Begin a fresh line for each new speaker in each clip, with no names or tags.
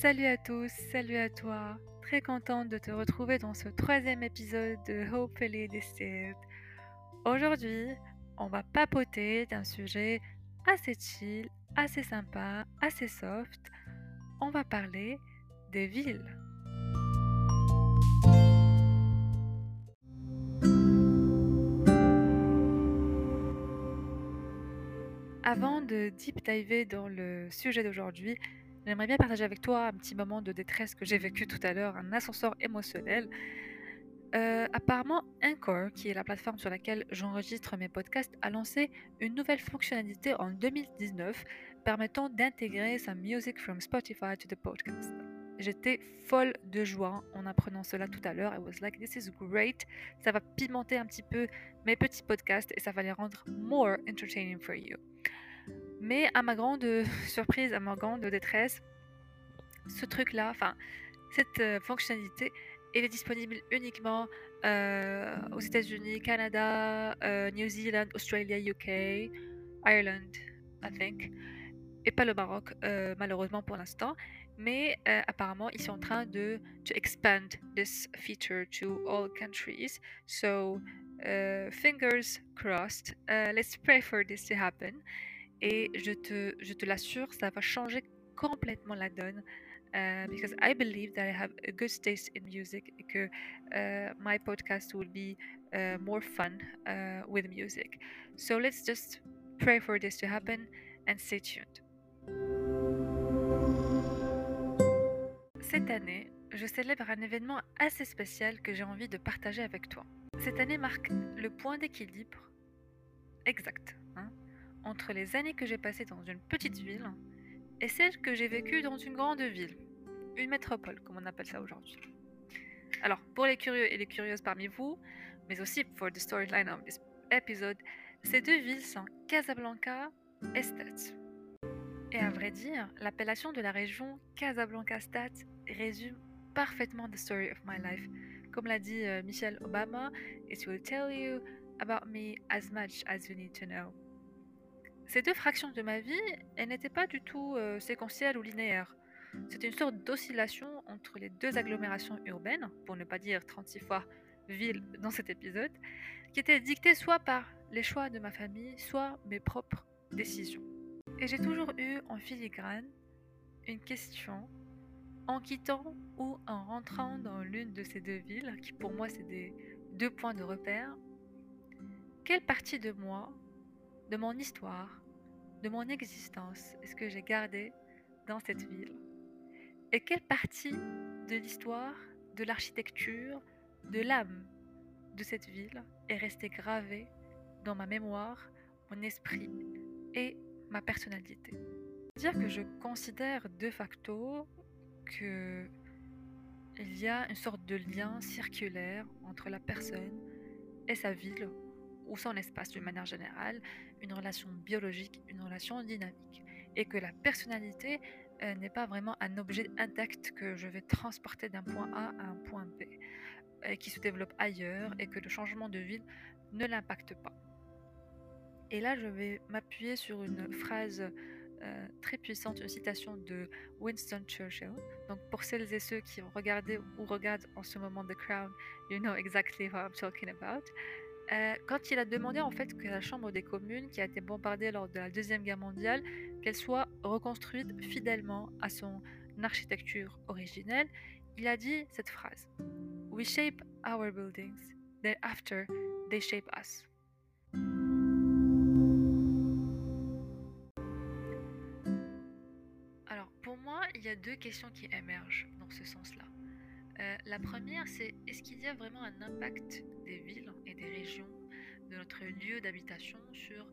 Salut à tous, salut à toi. Très contente de te retrouver dans ce troisième épisode de Hopefully Distilled. Aujourd'hui, on va papoter d'un sujet assez chill, assez sympa, assez soft. On va parler des villes. Avant de deep diver dans le sujet d'aujourd'hui, j'aimerais bien partager avec toi un petit moment de détresse que j'ai vécu tout à l'heure, un ascenseur émotionnel. Euh, apparemment, Anchor, qui est la plateforme sur laquelle j'enregistre mes podcasts, a lancé une nouvelle fonctionnalité en 2019 permettant d'intégrer sa music from Spotify to the podcast. J'étais folle de joie en apprenant cela tout à l'heure. I was like, this is great. Ça va pimenter un petit peu mes petits podcasts et ça va les rendre more entertaining for you. Mais à ma grande surprise, à ma grande détresse, ce truc-là, enfin, cette euh, fonctionnalité, elle est disponible uniquement euh, aux États-Unis, Canada, euh, New Zealand, Australia, UK, Ireland, I think, et pas le Maroc, euh, malheureusement pour l'instant. Mais apparemment, ils sont en train de to expand this feature to all countries. So, fingers crossed. Let's pray for this to happen. Et je te, je te l'assure, ça va changer complètement la donne. Uh, because I believe that I have a good taste in music, et que uh, my podcast will be uh, more fun uh, with music. So let's just pray for this to happen and stay tuned. Cette année, je célèbre un événement assez spécial que j'ai envie de partager avec toi. Cette année marque le point d'équilibre exact hein, entre les années que j'ai passées dans une petite ville et celles que j'ai vécues dans une grande ville, une métropole comme on appelle ça aujourd'hui. Alors, pour les curieux et les curieuses parmi vous, mais aussi pour the storyline of this episode, ces deux villes sont Casablanca et Stade. Et à vrai dire, l'appellation de la région Casablanca-Stade résume parfaitement the story of my life. Comme l'a dit euh, Michelle Obama, it will tell you about me as much as you need to know. Ces deux fractions de ma vie, elles n'étaient pas du tout euh, séquentielles ou linéaires. C'était une sorte d'oscillation entre les deux agglomérations urbaines, pour ne pas dire 36 fois ville dans cet épisode, qui était dictée soit par les choix de ma famille, soit mes propres décisions. Et j'ai toujours eu en filigrane une question en quittant ou en rentrant dans l'une de ces deux villes, qui pour moi c'est des deux points de repère, quelle partie de moi, de mon histoire, de mon existence est-ce que j'ai gardé dans cette ville? Et quelle partie de l'histoire, de l'architecture, de l'âme de cette ville est restée gravée dans ma mémoire, mon esprit et ma personnalité? Dire que je considère de facto que il y a une sorte de lien circulaire entre la personne et sa ville ou son espace d'une manière générale, une relation biologique, une relation dynamique, et que la personnalité euh, n'est pas vraiment un objet intact que je vais transporter d'un point A à un point B, et qui se développe ailleurs, et que le changement de ville ne l'impacte pas. Et là, je vais m'appuyer sur une phrase euh, très puissante, une citation de Winston Churchill. Donc, pour celles et ceux qui ont ou regardent en ce moment The Crown, you know exactly what I'm talking about. Euh, quand il a demandé en fait que la Chambre des communes, qui a été bombardée lors de la Deuxième Guerre mondiale, qu'elle soit reconstruite fidèlement à son architecture originelle, il a dit cette phrase We shape our buildings, then after they shape us. Alors pour moi, il y a deux questions qui émergent dans ce sens-là. Euh, la première, c'est est-ce qu'il y a vraiment un impact des villes et des régions, de notre lieu d'habitation sur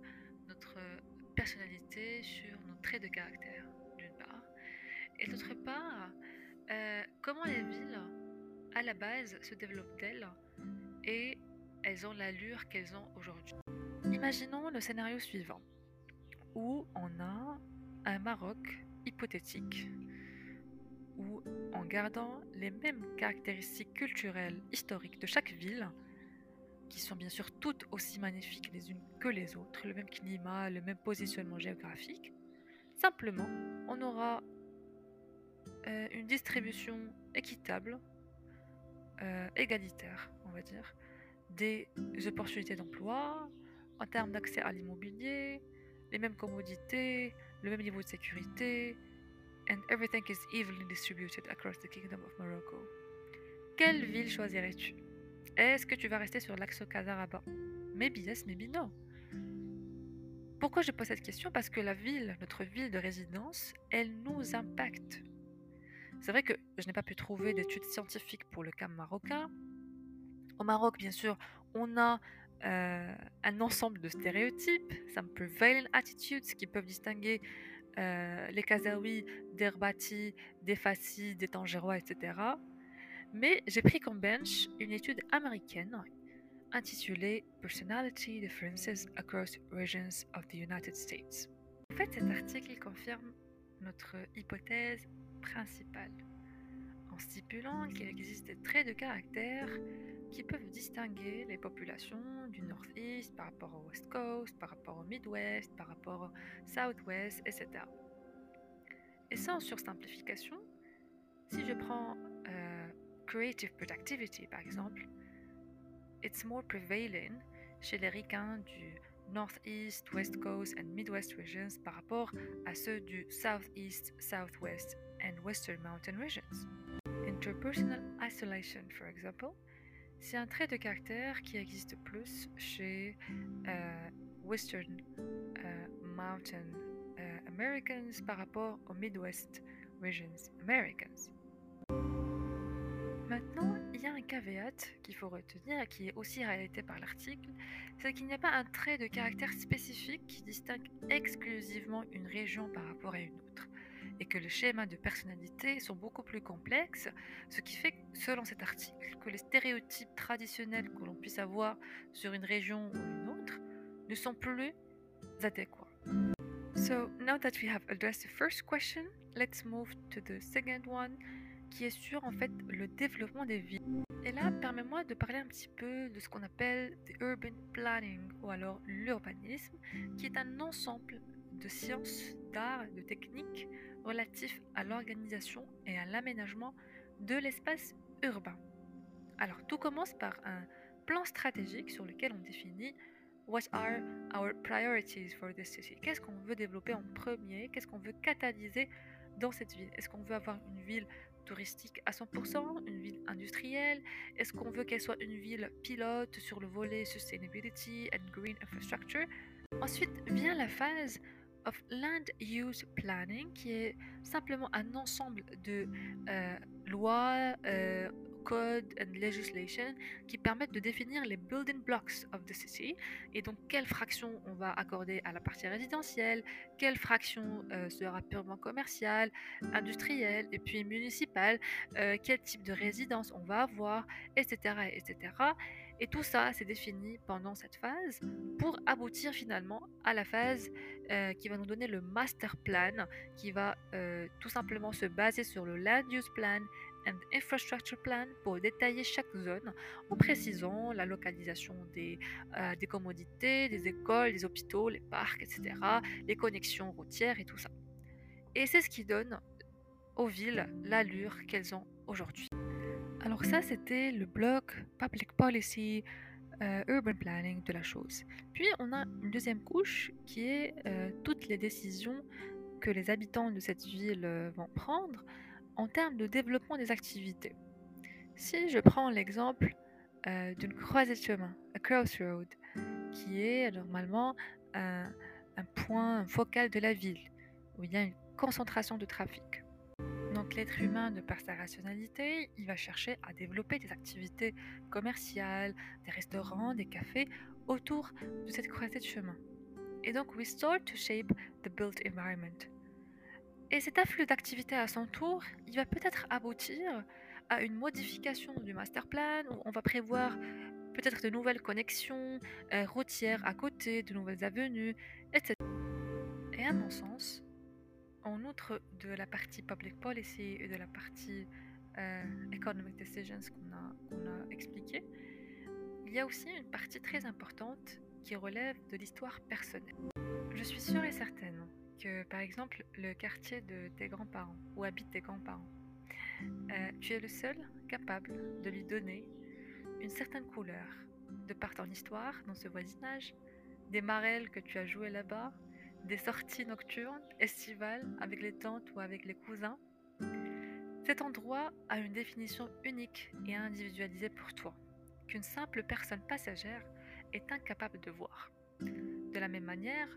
notre personnalité, sur nos traits de caractère, d'une part. Et d'autre part, euh, comment les villes, à la base, se développent-elles et elles ont l'allure qu'elles ont aujourd'hui? Imaginons le scénario suivant, où on a un Maroc hypothétique, où en gardant les mêmes caractéristiques culturelles, historiques de chaque ville, qui sont bien sûr toutes aussi magnifiques les unes que les autres, le même climat, le même positionnement géographique, simplement, on aura euh, une distribution équitable, euh, égalitaire, on va dire, des opportunités d'emploi, en termes d'accès à l'immobilier, les mêmes commodités, le même niveau de sécurité, and everything is evenly distributed across the Kingdom of Morocco. Quelle ville choisirais-tu? Est-ce que tu vas rester sur l'axe Casaraba? Maybe yes, maybe no. Pourquoi je pose cette question? Parce que la ville, notre ville de résidence, elle nous impacte. C'est vrai que je n'ai pas pu trouver d'études scientifiques pour le cas marocain. Au Maroc, bien sûr, on a euh, un ensemble de stéréotypes, some prevalent attitudes qui peuvent distinguer euh, les Kazaouis des Rbati, des Fassi, des Tangérois, etc. Mais j'ai pris comme bench une étude américaine intitulée Personality Differences Across Regions of the United States. En fait, cet article confirme notre hypothèse principale en stipulant qu'il existe des traits de caractère qui peuvent distinguer les populations du Northeast par rapport au West Coast, par rapport au Midwest, par rapport au Southwest, etc. Et sans sursimplification, si je prends euh, Creative Productivity par exemple, it's more prevalent chez les ricains du Northeast, West Coast and Midwest regions par rapport à ceux du Southeast, Southwest and Western Mountain regions. Interpersonal isolation, for example, c'est un trait de caractère qui existe plus chez euh, Western euh, Mountain euh, Americans par rapport aux Midwest Regions Americans. Maintenant, il y a un caveat qu'il faut retenir et qui est aussi réalité par l'article, c'est qu'il n'y a pas un trait de caractère spécifique qui distingue exclusivement une région par rapport à une autre et que les schémas de personnalité sont beaucoup plus complexes, ce qui fait, selon cet article, que les stéréotypes traditionnels que l'on puisse avoir sur une région ou une autre ne sont plus adéquats. So, now that we have addressed the first question, let's move to the second one, qui est sur en fait le développement des villes. Et là, permets-moi de parler un petit peu de ce qu'on appelle the urban planning ou alors l'urbanisme, qui est un ensemble de sciences, d'art, de techniques relatifs à l'organisation et à l'aménagement de l'espace urbain. Alors tout commence par un plan stratégique sur lequel on définit What are our priorities for this city Qu'est-ce qu'on veut développer en premier? Qu'est-ce qu'on veut catalyser dans cette ville? Est-ce qu'on veut avoir une ville touristique à 100%, une ville industrielle? Est-ce qu'on veut qu'elle soit une ville pilote sur le volet sustainability and green infrastructure? Ensuite vient la phase of Land Use Planning, qui est simplement un ensemble de euh, lois, euh, codes and legislation qui permettent de définir les building blocks of the city et donc quelle fraction on va accorder à la partie résidentielle, quelle fraction euh, sera purement commerciale, industrielle et puis municipale, quel type de résidence on va avoir, etc. etc. Et tout ça, c'est défini pendant cette phase pour aboutir finalement à la phase euh, qui va nous donner le master plan, qui va euh, tout simplement se baser sur le land use plan and infrastructure plan pour détailler chaque zone en précisant la localisation des, euh, des commodités, des écoles, des hôpitaux, les parcs, etc., les connexions routières et tout ça. Et c'est ce qui donne aux villes l'allure qu'elles ont aujourd'hui. Alors ça, c'était le bloc Public Policy, euh, Urban Planning de la chose. Puis on a une deuxième couche qui est euh, toutes les décisions que les habitants de cette ville vont prendre en termes de développement des activités. Si je prends l'exemple d'une croisée de chemin, a crossroad, qui est normalement un point focal de la ville, où il y a une concentration de trafic. Donc l'être humain, de par sa rationalité, il va chercher à développer des activités commerciales, des restaurants, des cafés autour de cette croisée de chemin. Et donc, we start to shape the built environment. Et cet afflux d'activités à son tour, il va peut-être aboutir à une modification du master plan où on va prévoir peut-être de nouvelles connexions euh, routières à côté, de nouvelles avenues, etc. Et à mon sens, en outre de la partie public policy et de la partie euh, economic decisions qu'on a, a expliqué, il y a aussi une partie très importante qui relève de l'histoire personnelle. Je suis sûre et certaine euh, par exemple, le quartier de tes grands-parents, où habitent tes grands-parents. Euh, tu es le seul capable de lui donner une certaine couleur, de par ton histoire dans ce voisinage, des marelles que tu as jouées là-bas, des sorties nocturnes, estivales, avec les tantes ou avec les cousins. Cet endroit a une définition unique et individualisée pour toi, qu'une simple personne passagère est incapable de voir. De la même manière,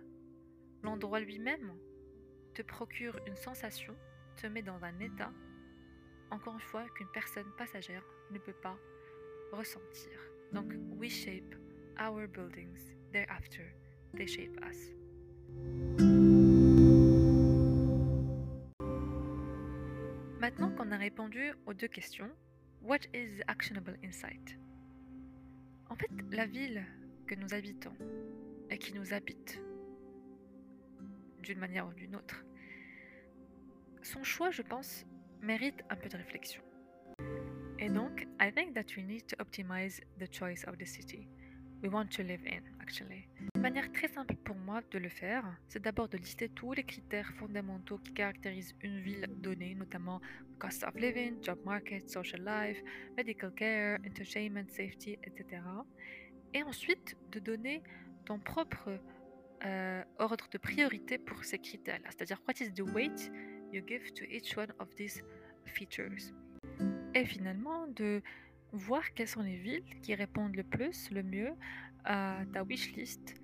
l'endroit lui-même te procure une sensation, te met dans un état, encore une fois, qu'une personne passagère ne peut pas ressentir. Donc, we shape our buildings, thereafter, they shape us. Maintenant qu'on a répondu aux deux questions, what is the actionable insight? En fait, la ville que nous habitons et qui nous habite d'une manière ou d'une autre, son choix, je pense, mérite un peu de réflexion. Et donc, I think that we need to optimize the choice of the city we want to live in, actually. Une manière très simple pour moi de le faire, c'est d'abord de lister tous les critères fondamentaux qui caractérisent une ville donnée, notamment cost of living, job market, social life, medical care, entertainment, safety, etc. Et ensuite de donner ton propre euh, ordre de priorité pour ces critères-là, c'est-à-dire what is the weight you give to each one of these features? Et finalement, de voir quelles sont les villes qui répondent le plus, le mieux à ta wishlist.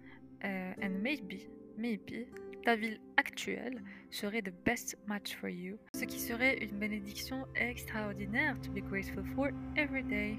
Uh, and maybe, maybe, ta ville actuelle serait the best match for you. Ce qui serait une bénédiction extraordinaire to be grateful for every day.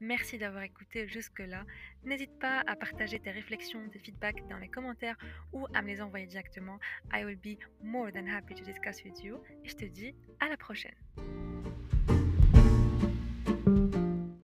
Merci d'avoir écouté jusque-là. N'hésite pas à partager tes réflexions, tes feedbacks dans les commentaires ou à me les envoyer directement. I will be more than happy to discuss with you. Et je te dis à la prochaine.